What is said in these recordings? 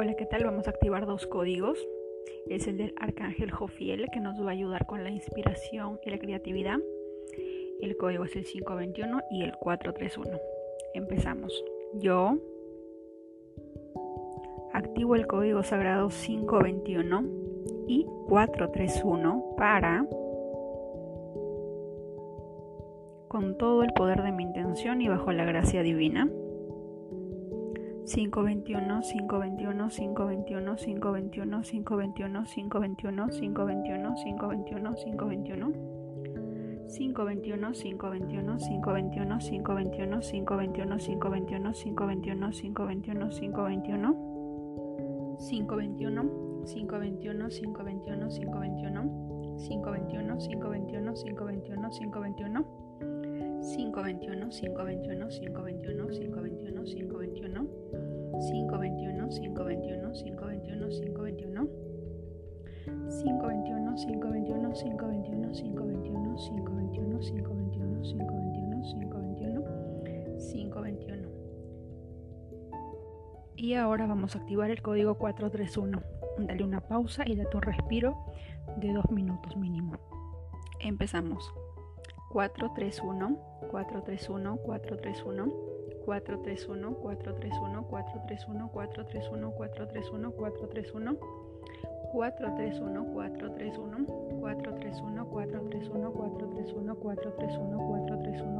Hola, ¿qué tal? Vamos a activar dos códigos. Es el del Arcángel Jofiel que nos va a ayudar con la inspiración y la creatividad. El código es el 521 y el 431. Empezamos. Yo activo el código sagrado 521 y 431 para, con todo el poder de mi intención y bajo la gracia divina, 521, 521, 521, 521, 521, 521, 521, 521, 521. 521 521 521 521 521 521 521 521 521 521 521 521 521 521 521 521 521 521 521 521 521 521, 521, 521, 521, 521, 521, 521, 521, 521, 521, 521, 521, 521. Y ahora vamos a activar el código 431. Dale una pausa y da tu respiro de dos minutos mínimo. Empezamos. 431 431 431 431 431 431 431 431 431 431 431 431 431 431 431 431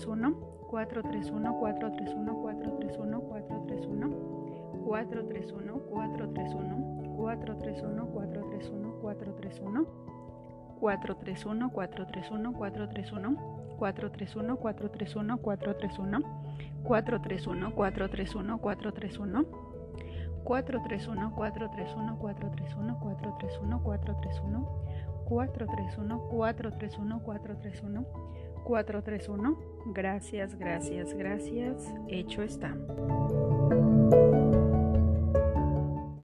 431 431 431 431 431 431 431 431 431 431 431 Gracias, gracias, gracias. Hecho está.